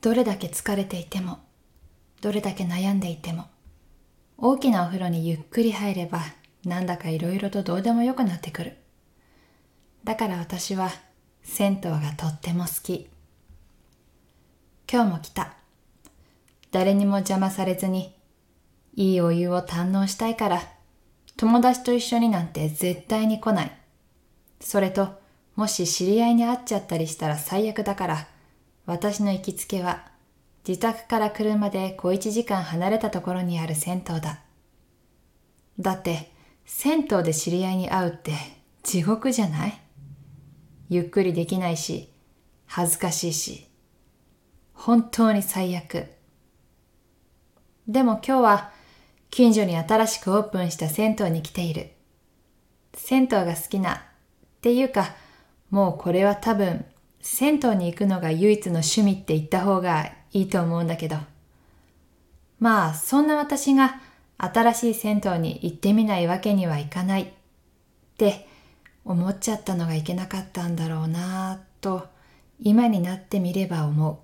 どれだけ疲れていても、どれだけ悩んでいても、大きなお風呂にゆっくり入れば、なんだかいろいろとどうでもよくなってくる。だから私は銭湯がとっても好き。今日も来た。誰にも邪魔されずに、いいお湯を堪能したいから、友達と一緒になんて絶対に来ない。それと、もし知り合いに会っちゃったりしたら最悪だから、私の行きつけは、自宅から車で小一時間離れたところにある銭湯だ。だって、銭湯で知り合いに会うって地獄じゃない？ゆっくりできないし、恥ずかしいし、本当に最悪。でも今日は近所に新しくオープンした銭湯に来ている。銭湯が好きなっていうか、もうこれは多分銭湯に行くのが唯一の趣味って言った方がいいと思うんだけど。まあそんな私が新しい銭湯に行ってみないわけにはいかないって思っちゃったのがいけなかったんだろうなぁと今になってみれば思う。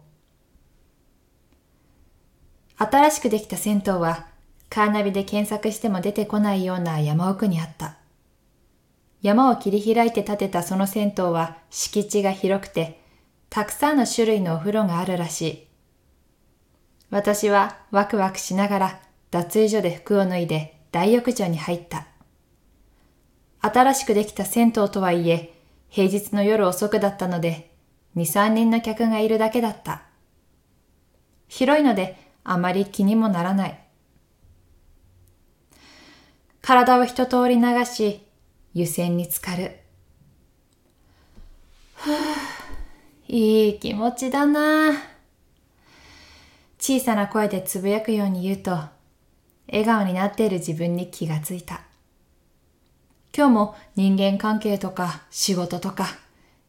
新しくできた銭湯はカーナビで検索しても出てこないような山奥にあった。山を切り開いて建てたその銭湯は敷地が広くて、たくさんの種類のお風呂があるらしい。私はワクワクしながら脱衣所で服を脱いで大浴場に入った。新しくできた銭湯とはいえ、平日の夜遅くだったので、2、3人の客がいるだけだった。広いのであまり気にもならない。体を一通り流し、湯煎に浸かる。ふぅ、いい気持ちだな小さな声でつぶやくように言うと、笑顔になっている自分に気がついた。今日も人間関係とか仕事とか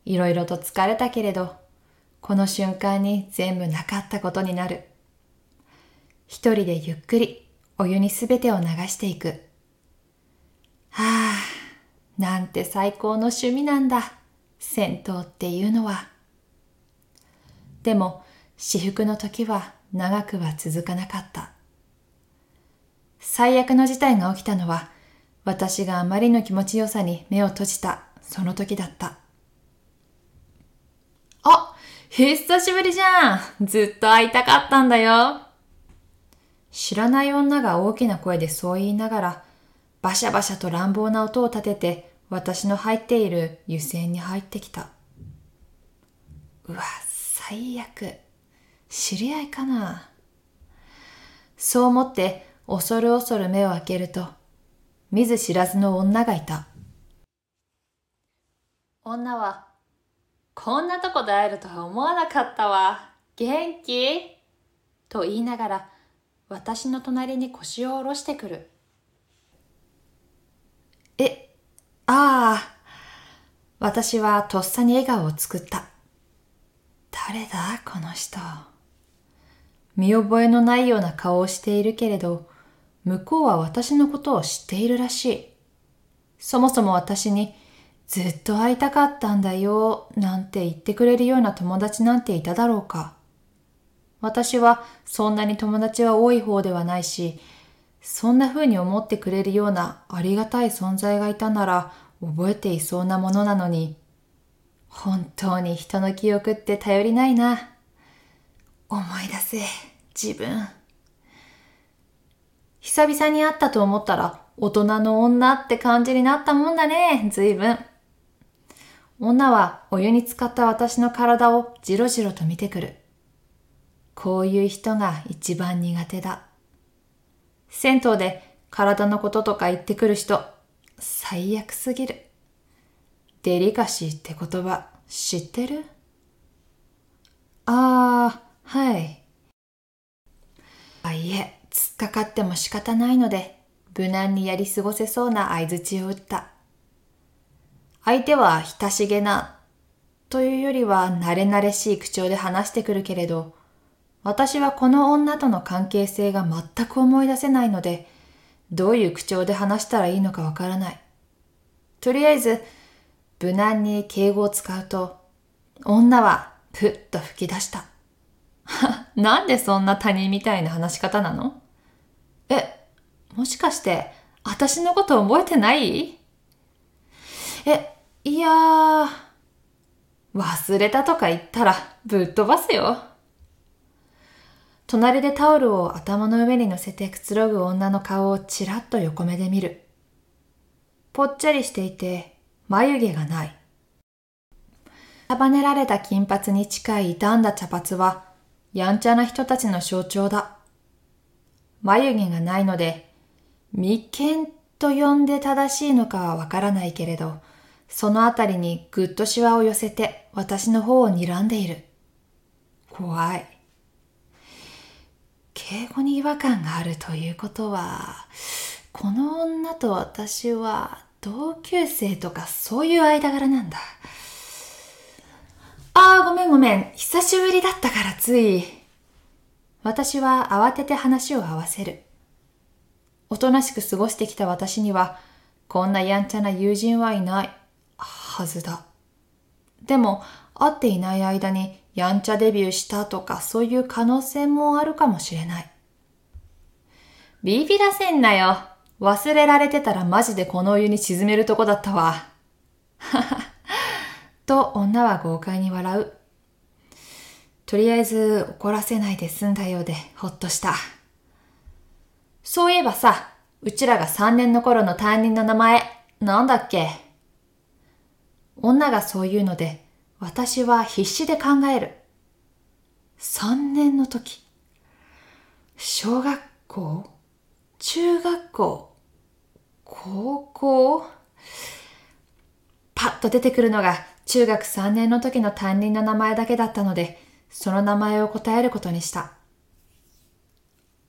いろいろと疲れたけれど、この瞬間に全部なかったことになる。一人でゆっくりお湯にすべてを流していく。はあ、なんて最高の趣味なんだ。銭湯っていうのは。でも、私服の時は長くは続かなかった。最悪の事態が起きたのは、私があまりの気持ちよさに目を閉じたその時だった。あ久しぶりじゃんずっと会いたかったんだよ知らない女が大きな声でそう言いながら、バシャバシャと乱暴な音を立てて、私の入っている湯煎に入ってきた。うわ、最悪。知り合いかな？そう思って恐る恐る目を開けると、見ず知らずの女がいた。女は、こんなとこで会えるとは思わなかったわ。元気？と言いながら、私の隣に腰を下ろしてくる。え、ああ。私はとっさに笑顔を作った。誰だこの人。見覚えのないような顔をしているけれど、向こうは私のことを知っているらしい。そもそも私にずっと会いたかったんだよ、なんて言ってくれるような友達なんていただろうか。私はそんなに友達は多い方ではないし、そんな風に思ってくれるようなありがたい存在がいたなら覚えていそうなものなのに、本当に人の記憶って頼りないな。思い出せ、自分。久々に会ったと思ったら大人の女って感じになったもんだね、随分。女はお湯に浸かった私の体をじろじろと見てくる。こういう人が一番苦手だ。銭湯で体のこととか言ってくる人、最悪すぎる。デリカシーって言葉知ってる？ああ、はい。あいえ、突っかかっても仕方ないので、無難にやり過ごせそうな相槌を打った。相手は親しげな、というよりは慣れ慣れしい口調で話してくるけれど、私はこの女との関係性が全く思い出せないので、どういう口調で話したらいいのかわからない。とりあえず、無難に敬語を使うと、女はぷっと吹き出した。なんでそんな他人みたいな話し方なの？え、もしかして、私のこと覚えてない？え、いやー、忘れたとか言ったらぶっ飛ばすよ。隣でタオルを頭の上に乗せてくつろぐ女の顔をちらっと横目で見る。ぽっちゃりしていて眉毛がない。束ねられた金髪に近い傷んだ茶髪はやんちゃな人たちの象徴だ。眉毛がないので眉間と呼んで正しいのかはわからないけれど、そのあたりにぐっとシワを寄せて私の方を睨んでいる。怖い。敬語に違和感があるということは、この女と私は同級生とかそういう間柄なんだ。ああ、ごめんごめん。久しぶりだったからつい。私は慌てて話を合わせる。おとなしく過ごしてきた私には、こんなやんちゃな友人はいないはずだ。でも、会っていない間にやんちゃデビューしたとかそういう可能性もあるかもしれない。ビビらせんなよ。忘れられてたらマジでこのお湯に沈めるとこだったわ。はは。と女は豪快に笑う。とりあえず怒らせないで済んだようでほっとした。そういえばさ、うちらが3年の頃の担任の名前、なんだっけ？女がそう言うので、私は必死で考える。3年の時。小学校？中学校？高校？パッと出てくるのが中学3年の時の担任の名前だけだったので、その名前を答えることにした。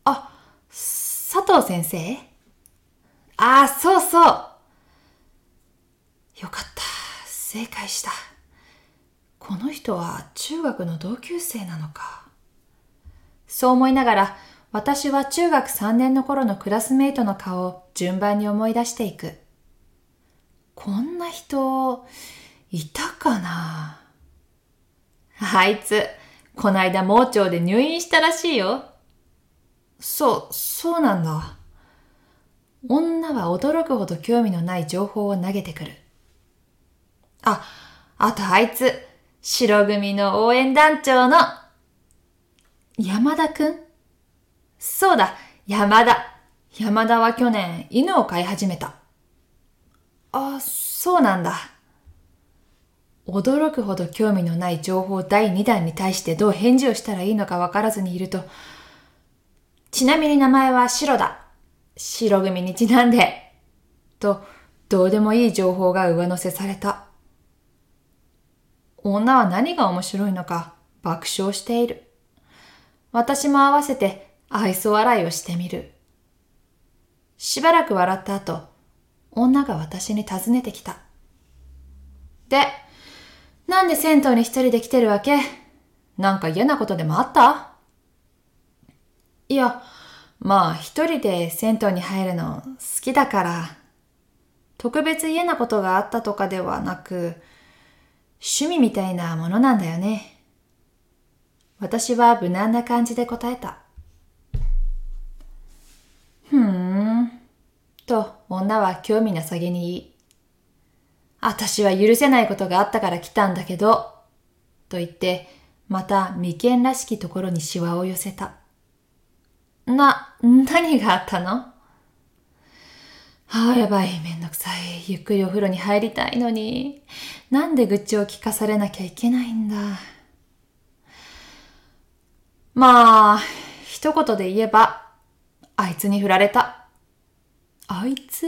あ、佐藤先生？ああ、そうそうよかった。正解した。この人は中学の同級生なのか。そう思いながら、私は中学3年の頃のクラスメイトの顔を順番に思い出していく。こんな人、いたかな？あいつ、こないだ盲腸で入院したらしいよ。そう、そうなんだ。女は驚くほど興味のない情報を投げてくる。あ、あとあいつ、白組の応援団長の、山田くん？そうだ、山田。山田は去年犬を飼い始めた。あ、そうなんだ。驚くほど興味のない情報第2弾に対してどう返事をしたらいいのかわからずにいると、ちなみに名前は白だ。白組にちなんで。と、どうでもいい情報が上乗せされた。女は何が面白いのか爆笑している。私も合わせて愛想笑いをしてみる。しばらく笑った後、女が私に尋ねてきた。で、なんで銭湯に一人で来てるわけ？なんか嫌なことでもあった？いや、まあ一人で銭湯に入るの好きだから、特別嫌なことがあったとかではなく、趣味みたいなものなんだよね。私は無難な感じで答えた。ふーん。と女は興味なさげに言い、私は許せないことがあったから来たんだけど、と言って、また眉間らしきところにシワを寄せた。な、何があったのああ、やばい、めんどくさい。ゆっくりお風呂に入りたいのに。なんで愚痴を聞かされなきゃいけないんだ。まあ、一言で言えば、あいつに振られた。あいつ？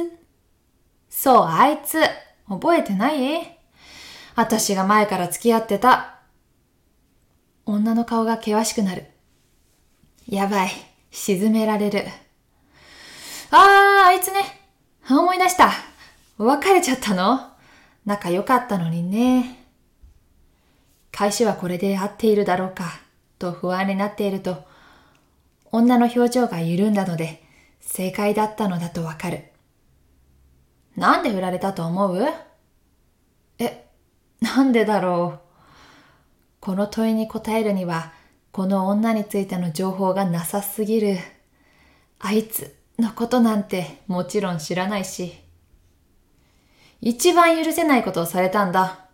そう、あいつ。覚えてない？私が前から付き合ってた。女の顔が険しくなる。やばい。沈められる。ああ、あいつね。思い出した。別れちゃったの？仲良かったのにね。返しはこれで合っているだろうか、と不安になっていると、女の表情が緩んだので、正解だったのだとわかる。なんで振られたと思う？え、なんでだろう？この問いに答えるには、この女についての情報がなさすぎる。あいつのことなんてもちろん知らないし。一番許せないことをされたんだ。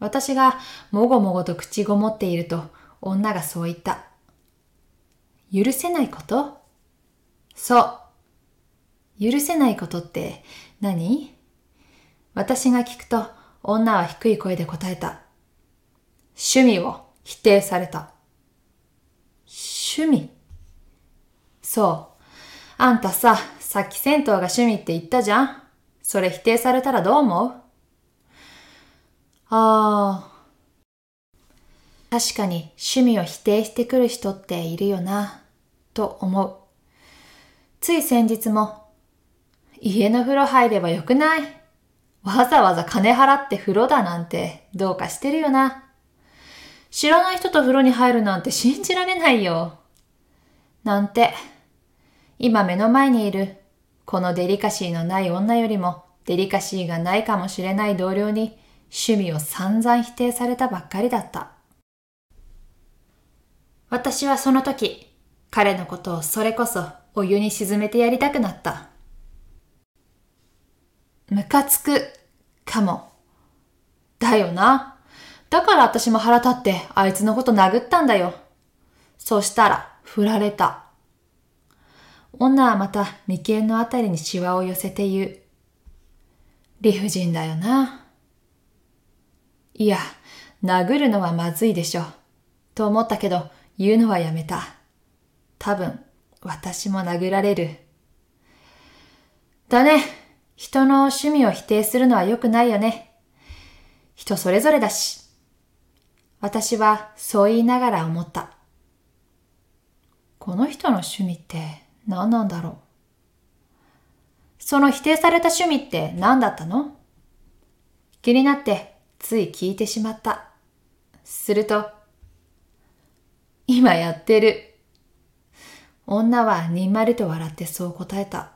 私がもごもごと口ごもっていると女がそう言った。許せないこと？そう。許せないことって何？私が聞くと女は低い声で答えた。趣味を否定された。趣味？そう。あんたさ、さっき銭湯が趣味って言ったじゃんそれ否定されたらどう思う？ああ。確かに趣味を否定してくる人っているよな、と思う。つい先日も、家の風呂入ればよくない？わざわざ金払って風呂だなんてどうかしてるよな。知らない人と風呂に入るなんて信じられないよ。なんて、今目の前にいるこのデリカシーのない女よりもデリカシーがないかもしれない同僚に趣味を散々否定されたばっかりだった。私はその時、彼のことをそれこそお湯に沈めてやりたくなった。ムカつくかも。だよな。だから私も腹立ってあいつのこと殴ったんだよ。そしたら振られた。女はまた眉間のあたりにシワを寄せて言う。理不尽だよな。いや、殴るのはまずいでしょ。と思ったけど、言うのはやめた。多分、私も殴られる。だね。人の趣味を否定するのは良くないよね。人それぞれだし。私はそう言いながら思った。この人の趣味って何なんだろう。その否定された趣味って何だったの？気になってつい聞いてしまった。すると、今やってる。女はにんまりと笑ってそう答えた。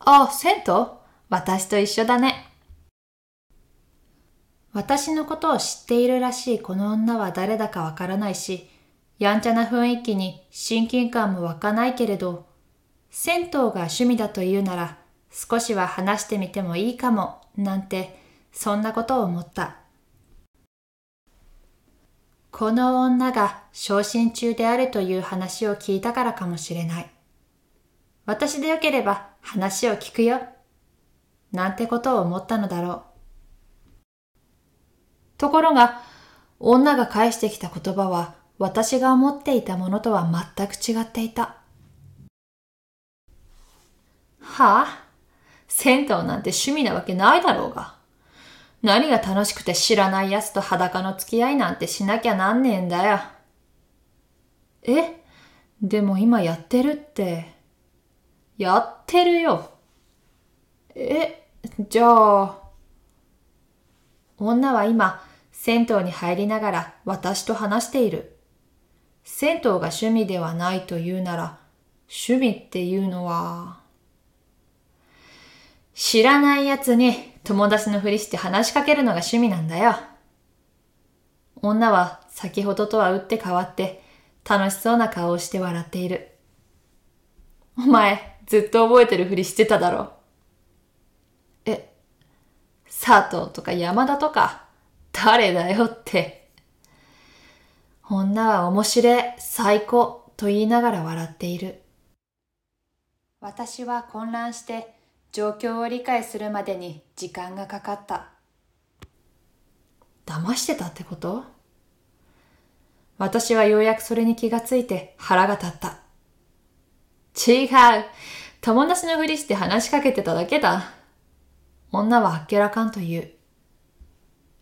あ、銭湯？私と一緒だね。私のことを知っているらしいこの女は誰だかわからないし、やんちゃな雰囲気に親近感も湧かないけれど、銭湯が趣味だというなら少しは話してみてもいいかも、なんて、そんなことを思った。この女が昇進中であるという話を聞いたからかもしれない。私でよければ話を聞くよ。なんてことを思ったのだろう。ところが、女が返してきた言葉は私が思っていたものとは全く違っていた。はあ？銭湯なんて趣味なわけないだろうが。何が楽しくて知らない奴と裸の付き合いなんてしなきゃなんねえんだよ。え？でも今やってるって。やってるよ。え、じゃあ。女は今、銭湯に入りながら私と話している。銭湯が趣味ではないというなら、趣味っていうのは、知らない奴に友達のふりして話しかけるのが趣味なんだよ。女は先ほどとは打って変わって楽しそうな顔をして笑っている。お前、ずっと覚えてるふりしてただろ。え、佐藤とか山田とか、誰だよって。女は面白い、最高と言いながら笑っている。私は混乱して状況を理解するまでに時間がかかった。騙してたってこと？私はようやくそれに気がついて腹が立った。違う。友達のふりして話しかけてただけだ。女はあっけらかんと言う。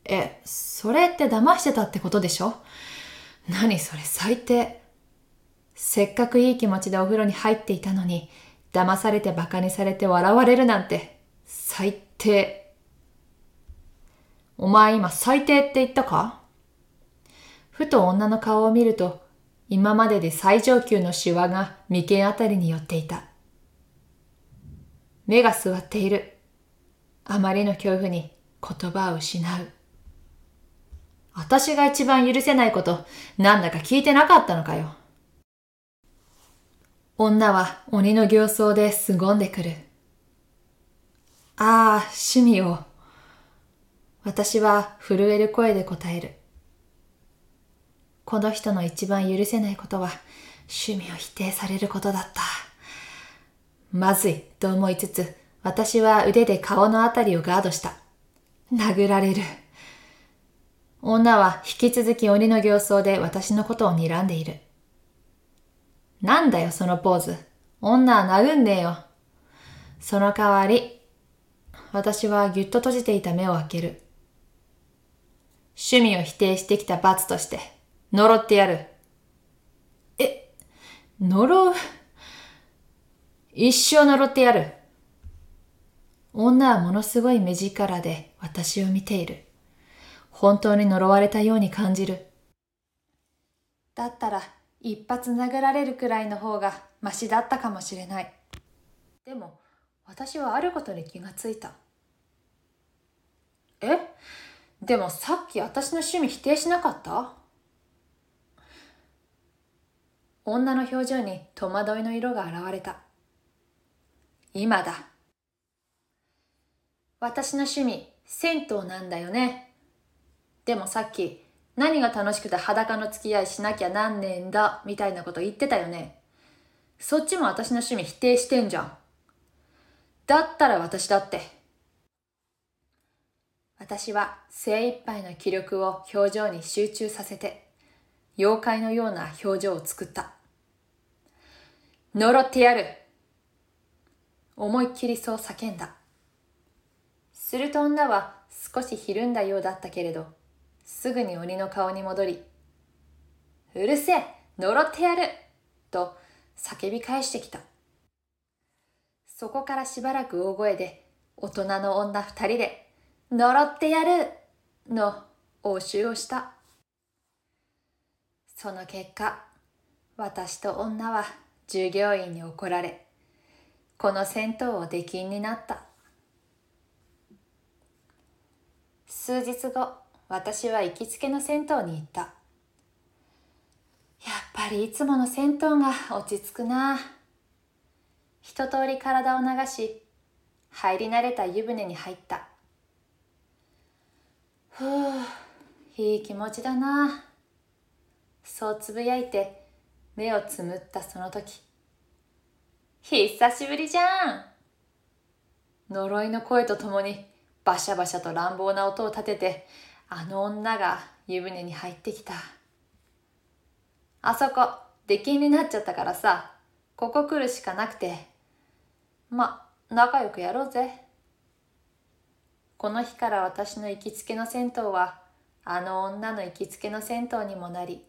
え、それって騙してたってことでしょ？何それ最低。せっかくいい気持ちでお風呂に入っていたのに、騙されて馬鹿にされて笑われるなんて、最低。お前今最低って言ったか？ふと女の顔を見ると、今までで最上級のシワが眉間あたりに寄っていた。目が座っている。あまりの恐怖に言葉を失う。私が一番許せないこと、なんだか聞いてなかったのかよ。女は鬼の形相で凄んでくる。ああ、趣味を。私は震える声で答える。この人の一番許せないことは趣味を否定されることだった。まずいと思いつつ、私は腕で顔のあたりをガードした。殴られる。女は引き続き鬼の形相で私のことを睨んでいる。なんだよそのポーズ。女は殴んねえよ。その代わり、私はぎゅっと閉じていた目を開ける。趣味を否定してきた罰として、呪ってやる。え、呪う？一生呪ってやる。女はものすごい目力で私を見ている。本当に呪われたように感じる。だったら一発殴られるくらいの方がマシだったかもしれない。でも私はあることに気がついた。え？でもさっき私の趣味否定しなかった？女の表情に戸惑いの色が現れた。今だ。私の趣味、銭湯なんだよね。でもさっき、何が楽しくて裸の付き合いしなきゃなんねえんだ、みたいなこと言ってたよね。そっちも私の趣味否定してんじゃん。だったら私だって。私は精一杯の気力を表情に集中させて、妖怪のような表情を作った。呪ってやる思いっきりそう叫んだ。すると女は少しひるんだようだったけれど、すぐに鬼の顔に戻り、うるせえ呪ってやると叫び返してきた。そこからしばらく大声で大人の女二人で呪ってやるの応酬をした。その結果、私と女は従業員に怒られ、この銭湯を出禁になった。数日後、私は行きつけの銭湯に行った。やっぱりいつもの銭湯が落ち着くな。一通り体を流し、入り慣れた湯船に入った。ふう、いい気持ちだな。そうつぶやいて目をつむったその時。久しぶりじゃん呪いの声とともにバシャバシャと乱暴な音を立ててあの女が湯船に入ってきた。あそこ、出禁になっちゃったからさ、ここ来るしかなくて。ま、仲良くやろうぜ。この日から私の行きつけの銭湯は、あの女の行きつけの銭湯にもなり、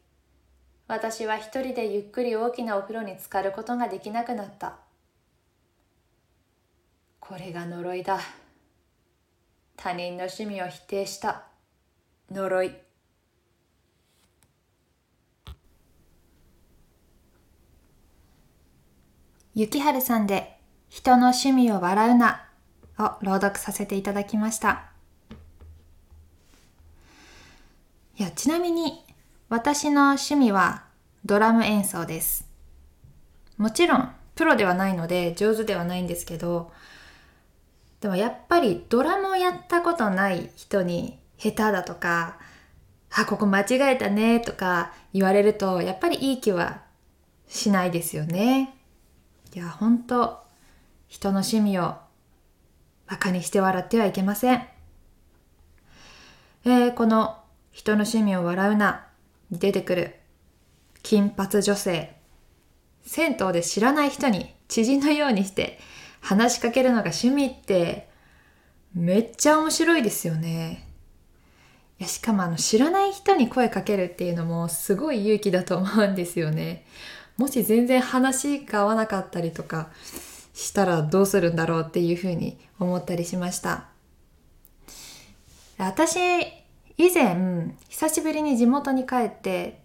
私は一人でゆっくり大きなお風呂に浸かることができなくなった。これが呪いだ。他人の趣味を否定した。呪い雪春さんで人の趣味を笑うなを朗読させていただきました。いや、ちなみに私の趣味はドラム演奏です。もちろんプロではないので上手ではないんですけど、でもやっぱりドラムをやったことない人に下手だとか、あ、ここ間違えたねとか言われると、やっぱりいい気はしないですよね。いや、ほんと、人の趣味を馬鹿にして笑ってはいけません。えー、この人の趣味を笑うなに出てくる金髪女性。銭湯で知らない人に知人のようにして話しかけるのが趣味ってめっちゃ面白いですよね。やしかもあの知らない人に声かけるっていうのもすごい勇気だと思うんですよね。もし全然話が合わなかったりとかしたらどうするんだろうっていうふうに思ったりしました。私、以前、久しぶりに地元に帰って、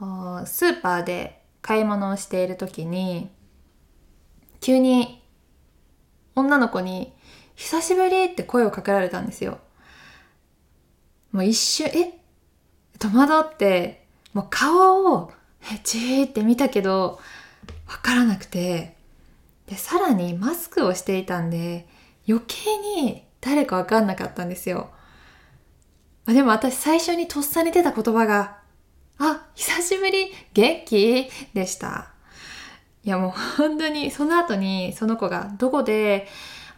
スーパーで買い物をしている時に、急に女の子に久しぶりって声をかけられたんですよ。もう一瞬、え？戸惑って、もう顔を、え、じーって見たけど、わからなくて、で、さらにマスクをしていたんで、余計に誰かわかんなかったんですよ。まあ、でも私最初にとっさに出た言葉が、あ、久しぶり元気？でした。いやもう本当にその後にその子がどこで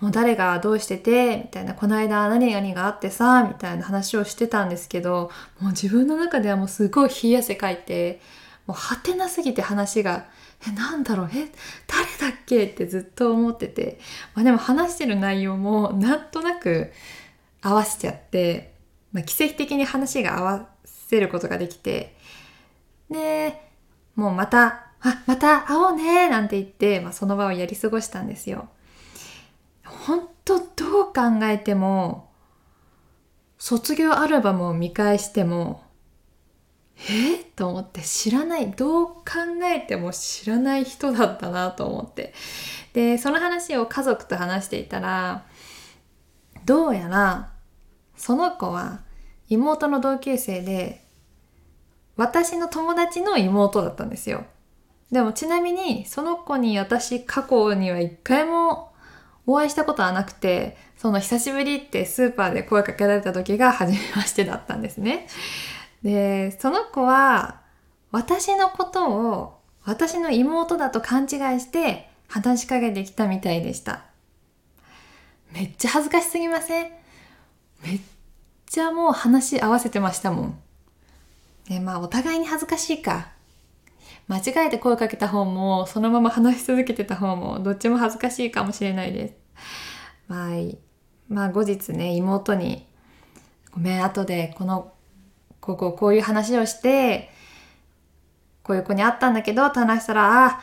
もう誰がどうしててみたいなこの間何々があってさみたいな話をしてたんですけどもう自分の中ではもうすごい冷や汗かいてもうはてなすぎて話がえなんだろうえ誰だっけ？ってずっと思ってて、まあ、でも話してる内容もなんとなく合わせちゃって、まあ、奇跡的に話が合わせることができてでもうまたあまた会おうねなんて言って、まあ、その場をやり過ごしたんですよ。本当どう考えても卒業アルバムを見返してもえと思って知らないどう考えても知らない人だったなと思って。でその話を家族と話していたらどうやらその子は妹の同級生で私の友達の妹だったんですよ。でもちなみにその子に私過去には一回もお会いしたことはなくて、その久しぶりってスーパーで声かけられた時が初めましてだったんですね。で、その子は私のことを私の妹だと勘違いして話しかけてきたみたいでした。めっちゃ恥ずかしすぎません？めっちゃもう話し合わせてましたもん。で、まあお互いに恥ずかしいか。間違えて声かけた方も、そのまま話し続けてた方も、どっちも恥ずかしいかもしれないです。まあ、まあ後日ね、妹に、ごめん、後でこの、こここういう話をして、こういう子に会ったんだけど、って話したら、あ、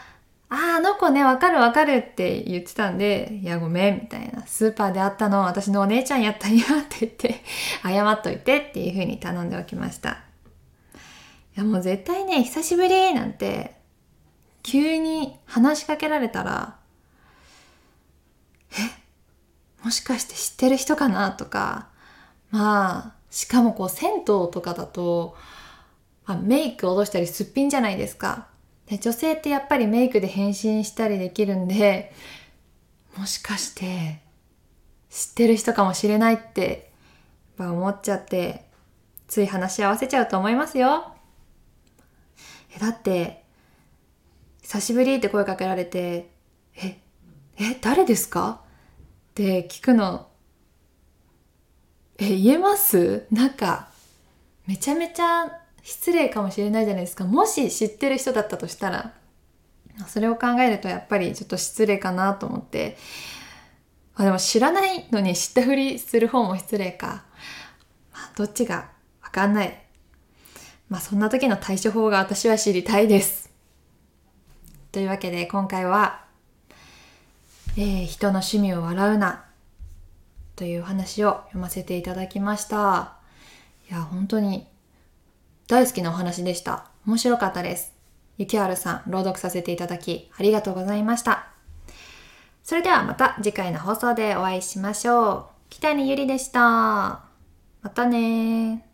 あ、あの子ね、わかるわかるって言ってたんで、いや、ごめん、みたいな。スーパーで会ったの、私のお姉ちゃんやったんやって言って、謝っといてっていう風に頼んでおきました。いやもう絶対ね、久しぶりなんて、急に話しかけられたら、えもしかして知ってる人かなとか、まあ、しかもこう銭湯とかだと、あ、メイク落としたりすっぴんじゃないですか。で女性ってやっぱりメイクで変身したりできるんで、もしかして知ってる人かもしれないって思っちゃって、つい話し合わせちゃうと思いますよ。え、だって、久しぶりって声かけられて、え、え、誰ですか？って聞くの、え、言えます？なんか、めちゃめちゃ失礼かもしれないじゃないですか。もし知ってる人だったとしたら、それを考えるとやっぱりちょっと失礼かなと思って、あでも知らないのに知ったふりする方も失礼か。まあ、どっちがわかんない。まあそんな時の対処法が私は知りたいです。というわけで今回は、えー、人の趣味を笑うなという話を読ませていただきました。いや、本当に大好きなお話でした。面白かったです。ゆきはるさん、朗読させていただきありがとうございました。それではまた次回の放送でお会いしましょう。北にゆりでした。またね